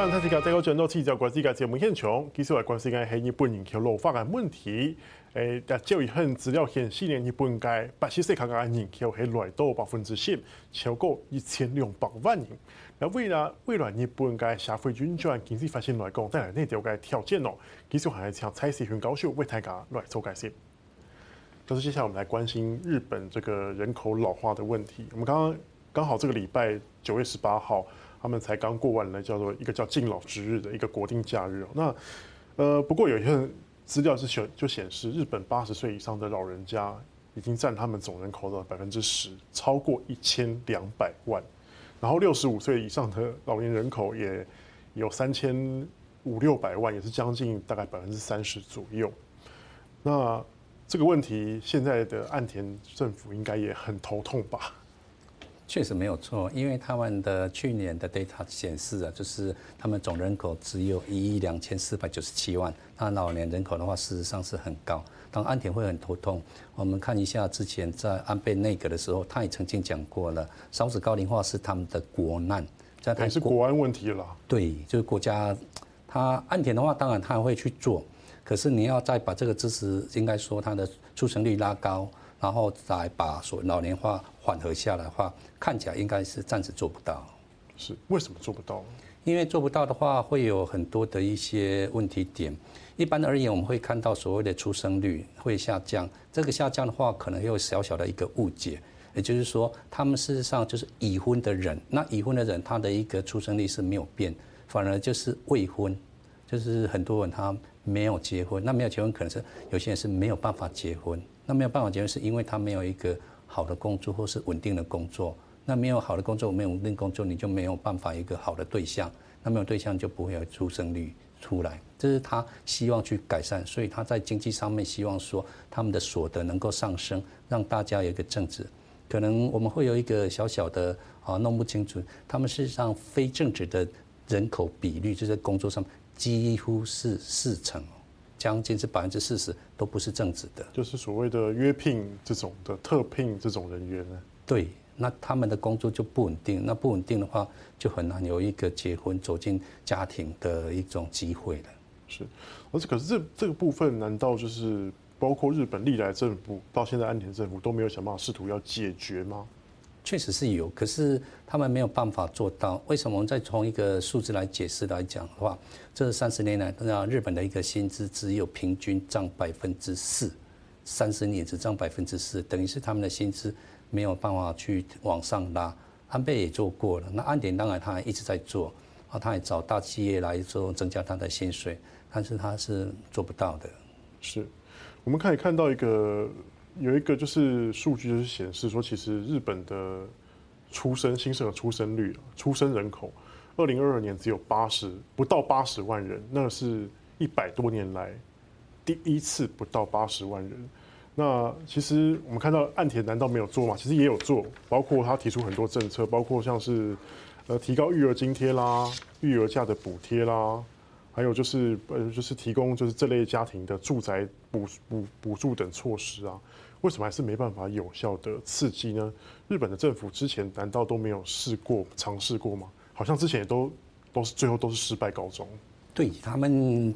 欢迎大家再度转到记者关注嘅节目现场。其实我关心嘅系日本人口老化嘅问题。诶，但就一份资料显示，年日本嘅八十岁以下嘅人口系来到百分之十，超过一千两百万人。那为了未来日本嘅社会运转、经济发展来讲，带来呢条嘅条件咯。其实还是请蔡世勋教授为大家来做解释。就是接下来我们来关心日本这个人口老化的问题。我们刚刚刚好这个礼拜九月十八号，他们才刚过完了叫做一个叫敬老之日的一个国定假日。那呃，不过有一份资料是显就显示，日本八十岁以上的老人家已经占他们总人口的百分之十，超过一千两百万。然后六十五岁以上的老年人口也有三千五六百万，也是将近大概百分之三十左右。那这个问题，现在的岸田政府应该也很头痛吧？确实没有错，因为他们的去年的 data 显示啊，就是他们总人口只有一亿两千四百九十七万，那老年人口的话，事实上是很高。当安田会很头痛，我们看一下之前在安倍内阁的时候，他也曾经讲过了，少子高龄化是他们的国难，这也是国安问题了。对，就是国家，他岸田的话，当然他会去做。可是你要再把这个支持，应该说它的出生率拉高，然后再把所老年化缓和下来的话，看起来应该是暂时做不到。是为什么做不到？因为做不到的话，会有很多的一些问题点。一般而言，我们会看到所谓的出生率会下降，这个下降的话，可能有小小的一个误解，也就是说，他们事实上就是已婚的人，那已婚的人他的一个出生率是没有变，反而就是未婚，就是很多人他。没有结婚，那没有结婚可能是有些人是没有办法结婚。那没有办法结婚是因为他没有一个好的工作或是稳定的工作。那没有好的工作，没有稳定工作，你就没有办法一个好的对象。那没有对象就不会有出生率出来。这是他希望去改善，所以他在经济上面希望说他们的所得能够上升，让大家有一个正职。可能我们会有一个小小的啊弄不清楚，他们事实上非正职的人口比率就在工作上。几乎是四成，将近是百分之四十都不是正职的，就是所谓的约聘这种的特聘这种人员呢？对，那他们的工作就不稳定，那不稳定的话，就很难有一个结婚走进家庭的一种机会了。是，而且可是这这个部分，难道就是包括日本历来政府到现在安田政府都没有想办法试图要解决吗？确实是有，可是他们没有办法做到。为什么？我们再从一个数字来解释来讲的话，这三十年来，那日本的一个薪资只有平均涨百分之四，三十年只涨百分之四，等于是他们的薪资没有办法去往上拉。安倍也做过了，那岸田当然他一直在做，啊，他也找大企业来做增加他的薪水，但是他是做不到的。是，我们可以看到一个。有一个就是数据，就是显示说，其实日本的出生新生儿出生率、出生人口，二零二二年只有八十不到八十万人，那是一百多年来第一次不到八十万人。那其实我们看到岸田难道没有做吗？其实也有做，包括他提出很多政策，包括像是呃提高育儿津贴啦、育儿假的补贴啦。还有就是呃，就是提供就是这类家庭的住宅补补补助等措施啊，为什么还是没办法有效的刺激呢？日本的政府之前难道都没有试过尝试过吗？好像之前也都都是最后都是失败告终。对他们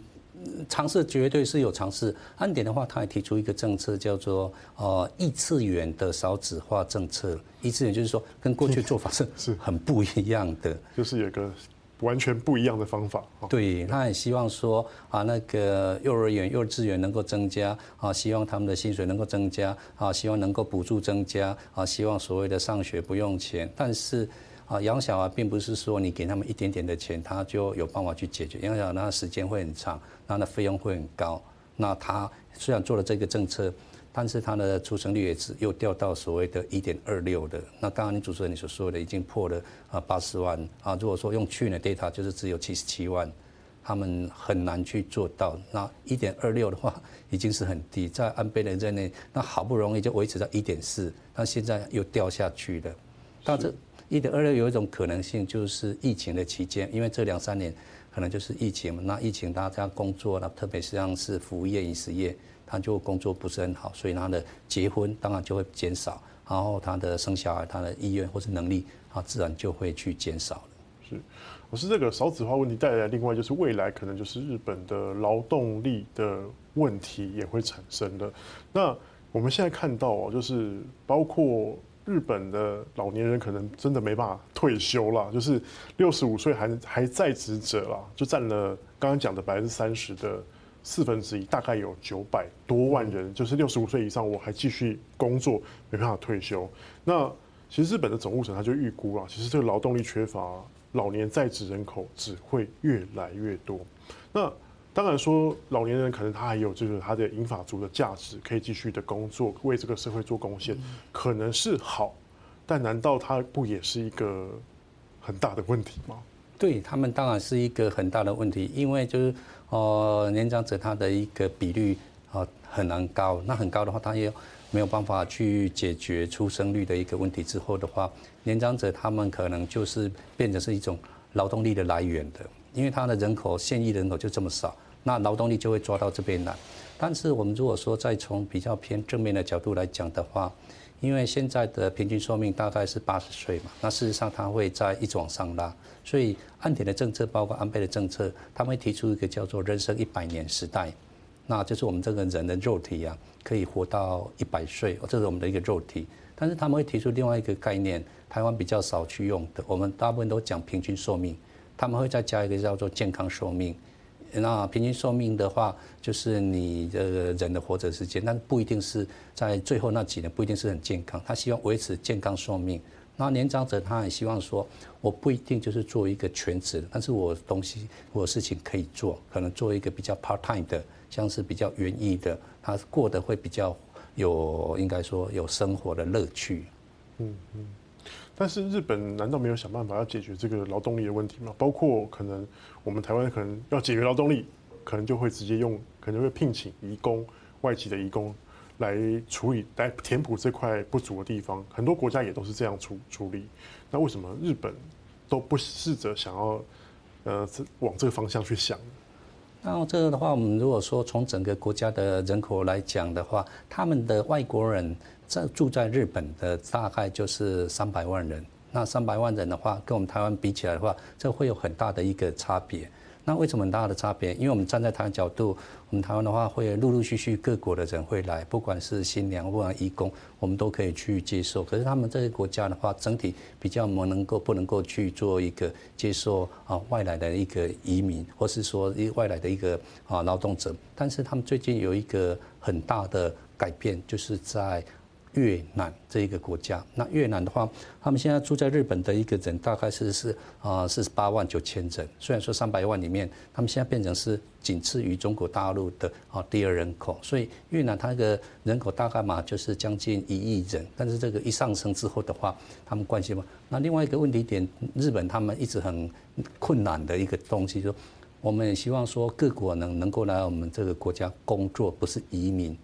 尝试绝对是有尝试。岸田的话，他还提出一个政策叫做呃异次元的少子化政策。异次元就是说跟过去做法是是很不一样的，就是有个。完全不一样的方法。对，他也希望说啊，那个幼儿园、幼稚园能够增加啊，希望他们的薪水能够增加啊，希望能够补助增加啊，希望所谓的上学不用钱。但是啊，养小孩并不是说你给他们一点点的钱，他就有办法去解决。养小孩那时间会很长，那那费用会很高。那他虽然做了这个政策。但是它的出生率也只又掉到所谓的一点二六的。那刚刚你主持人你所说的已经破了啊八十万啊。如果说用去年的 data 就是只有七十七万，他们很难去做到。那一点二六的话已经是很低，在安倍的任内，那好不容易就维持在一点四，那现在又掉下去了。但这一点二六有一种可能性，就是疫情的期间，因为这两三年可能就是疫情嘛。那疫情大家工作，了特别是像是服务业、饮食业。他就工作不是很好，所以他的结婚当然就会减少，然后他的生小孩，他的意愿或是能力，他自然就会去减少了。是，我是这个少子化问题带来，另外就是未来可能就是日本的劳动力的问题也会产生的。那我们现在看到哦，就是包括日本的老年人可能真的没办法退休了，就是六十五岁还还在职者啦，就占了刚刚讲的百分之三十的四分之一，大概有九百多万人，就是六十五岁以上我还继续工作，没办法退休。那其实日本的总务省他就预估啊，其实这个劳动力缺乏。老年在职人口只会越来越多。那当然说，老年人可能他还有就是他的银发族的价值，可以继续的工作，为这个社会做贡献，可能是好。但难道他不也是一个很大的问题吗？对他们当然是一个很大的问题，因为就是呃年长者他的一个比率啊很难高，那很高的话，他也没有办法去解决出生率的一个问题之后的话。年长者他们可能就是变成是一种劳动力的来源的，因为他的人口现役人口就这么少，那劳动力就会抓到这边来。但是我们如果说再从比较偏正面的角度来讲的话，因为现在的平均寿命大概是八十岁嘛，那事实上它会在一直往上拉，所以岸田的政策包括安倍的政策，他们会提出一个叫做“人生一百年时代”，那就是我们这个人的肉体啊可以活到一百岁，这是我们的一个肉体。但是他们会提出另外一个概念。台湾比较少去用的，我们大部分都讲平均寿命，他们会再加一个叫做健康寿命。那平均寿命的话，就是你的人的活着时间，但不一定是在最后那几年不一定是很健康。他希望维持健康寿命。那年长者他也希望说，我不一定就是做一个全职，但是我东西我事情可以做，可能做一个比较 part time 的，像是比较园艺的，他过得会比较有应该说有生活的乐趣。嗯嗯。但是日本难道没有想办法要解决这个劳动力的问题吗？包括可能我们台湾可能要解决劳动力，可能就会直接用，可能会聘请移工、外籍的移工来处理、来填补这块不足的地方。很多国家也都是这样处处理。那为什么日本都不试着想要呃往这个方向去想？那这个的话，我们如果说从整个国家的人口来讲的话，他们的外国人。在住在日本的大概就是三百万人，那三百万人的话，跟我们台湾比起来的话，这会有很大的一个差别。那为什么很大的差别？因为我们站在台湾角度，我们台湾的话会陆陆续续各国的人会来，不管是新娘或者义工，我们都可以去接受。可是他们这些国家的话，整体比较不能够不能够去做一个接受啊外来的一个移民，或是说一外来的一个啊劳动者。但是他们最近有一个很大的改变，就是在。越南这一个国家，那越南的话，他们现在住在日本的一个人大概是是啊四十八万九千人。虽然说三百万里面，他们现在变成是仅次于中国大陆的啊第二人口，所以越南它那个人口大概嘛就是将近一亿人。但是这个一上升之后的话，他们关系嘛。那另外一个问题点，日本他们一直很困难的一个东西，说我们也希望说各国能能够来我们这个国家工作，不是移民。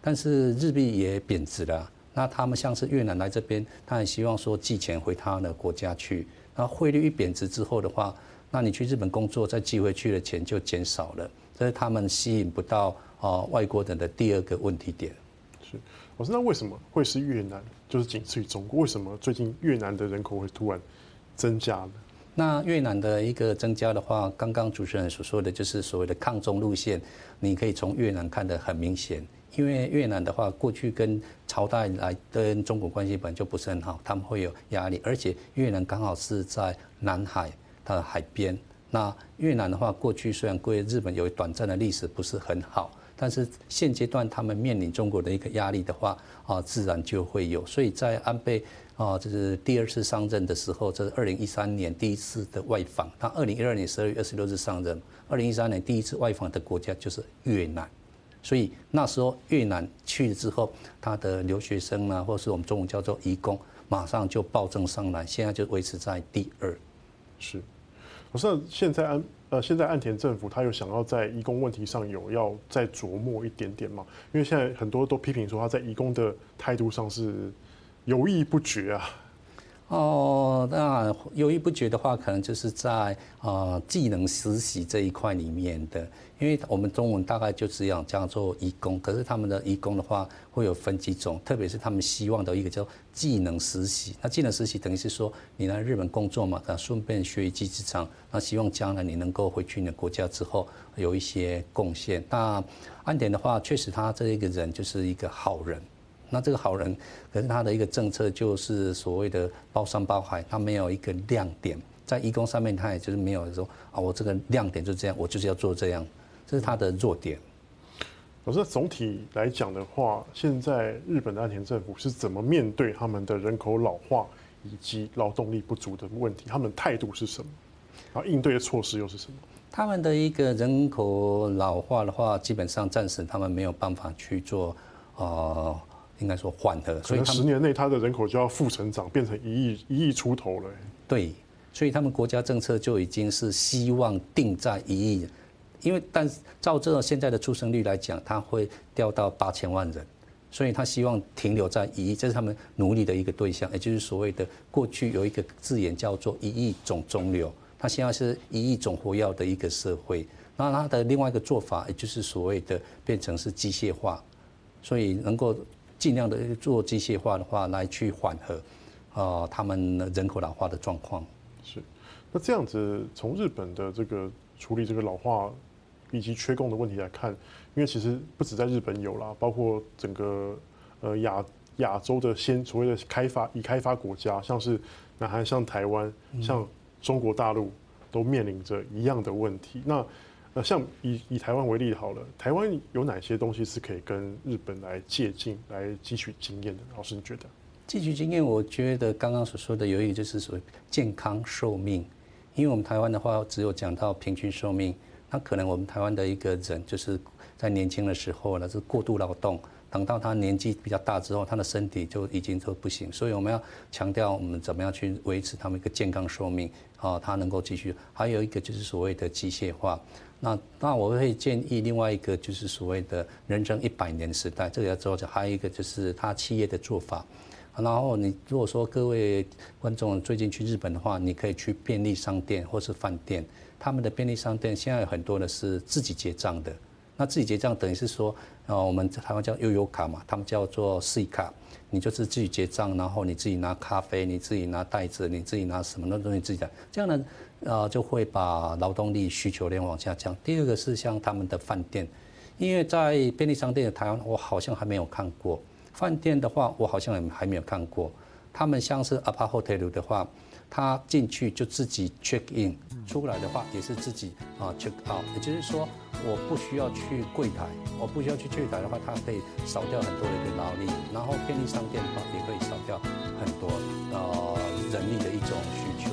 但是日币也贬值了。那他们像是越南来这边，他很希望说寄钱回他的国家去。那汇率一贬值之后的话，那你去日本工作再寄回去的钱就减少了，这是他们吸引不到啊外国人的第二个问题点。是，我说那为什么会是越南？就是仅次于中国，为什么最近越南的人口会突然增加呢？那越南的一个增加的话，刚刚主持人所说的就是所谓的抗中路线，你可以从越南看得很明显。因为越南的话，过去跟朝代来跟中国关系本来就不是很好，他们会有压力，而且越南刚好是在南海的海边。那越南的话，过去虽然归日本有短暂的历史不是很好，但是现阶段他们面临中国的一个压力的话，啊，自然就会有。所以在安倍啊，就是第二次上任的时候，这是二零一三年第一次的外访，他二零一二年十二月二十六日上任，二零一三年第一次外访的国家就是越南。所以那时候越南去了之后，他的留学生呢，或是我们中文叫做移工，马上就暴增上来，现在就维持在第二。是，我说现在安呃现在岸田政府他有想要在移工问题上有要再琢磨一点点吗？因为现在很多都批评说他在移工的态度上是犹豫不决啊。哦，那犹豫不决的话，可能就是在啊技能实习这一块里面的，因为我们中文大概就只有叫做移工，可是他们的移工的话会有分几种，特别是他们希望的一个叫技能实习。那技能实习等于是说你来日本工作嘛，那顺便学一技之长，那希望将来你能够回去你的国家之后有一些贡献。那安典的话，确实他这一个人就是一个好人。那这个好人，可是他的一个政策就是所谓的包山包海，他没有一个亮点，在义工上面他也就是没有说啊，我这个亮点就这样，我就是要做这样，这是他的弱点。可是总体来讲的话，现在日本的岸田政府是怎么面对他们的人口老化以及劳动力不足的问题？他们态度是什么？然后应对的措施又是什么？他们的一个人口老化的话，基本上暂时他们没有办法去做啊。呃应该说缓和，所以十年内他的人口就要负成长，变成一亿一亿出头了。对，所以他们国家政策就已经是希望定在一亿，因为但照这现在的出生率来讲，它会掉到八千万人，所以他希望停留在一亿，这是他们努力的一个对象，也就是所谓的过去有一个字眼叫做一亿种中流，他现在是一亿种活跃的一个社会，那他的另外一个做法，也就是所谓的变成是机械化，所以能够。尽量的做机械化的话，来去缓和，啊，他们人口老化的状况。是，那这样子从日本的这个处理这个老化以及缺工的问题来看，因为其实不止在日本有啦，包括整个呃亚亚洲的先所谓的开发已开发国家，像是南韩、像台湾、像中国大陆，都面临着一样的问题。那那像以以台湾为例好了，台湾有哪些东西是可以跟日本来借鉴、来汲取经验的？老师，你觉得？汲取经验，我觉得刚刚所说的有一个就是所谓健康寿命，因为我们台湾的话只有讲到平均寿命，那可能我们台湾的一个人就是在年轻的时候呢是过度劳动，等到他年纪比较大之后，他的身体就已经都不行，所以我们要强调我们怎么样去维持他们一个健康寿命啊，他能够继续。还有一个就是所谓的机械化。那那我会建议另外一个就是所谓的人生一百年时代，这个要做。还有一个就是他企业的做法。然后你如果说各位观众最近去日本的话，你可以去便利商店或是饭店，他们的便利商店现在有很多的是自己结账的。那自己结账等于是说，呃，我们台湾叫悠游卡嘛，他们叫做 C 卡，你就是自己结账，然后你自己拿咖啡，你自己拿袋子，你自己拿什么那东西自己的，这样呢。呃，就会把劳动力需求量往下降。第二个是像他们的饭店，因为在便利商店的台湾，我好像还没有看过。饭店的话，我好像也还没有看过。他们像是 Apart-Hotel 的话，他进去就自己 check in，出来的话也是自己啊 check out。也就是说，我不需要去柜台，我不需要去柜台的话，它可以少掉很多的一个劳力。然后便利商店的话，也可以少掉很多呃人力的一种需求。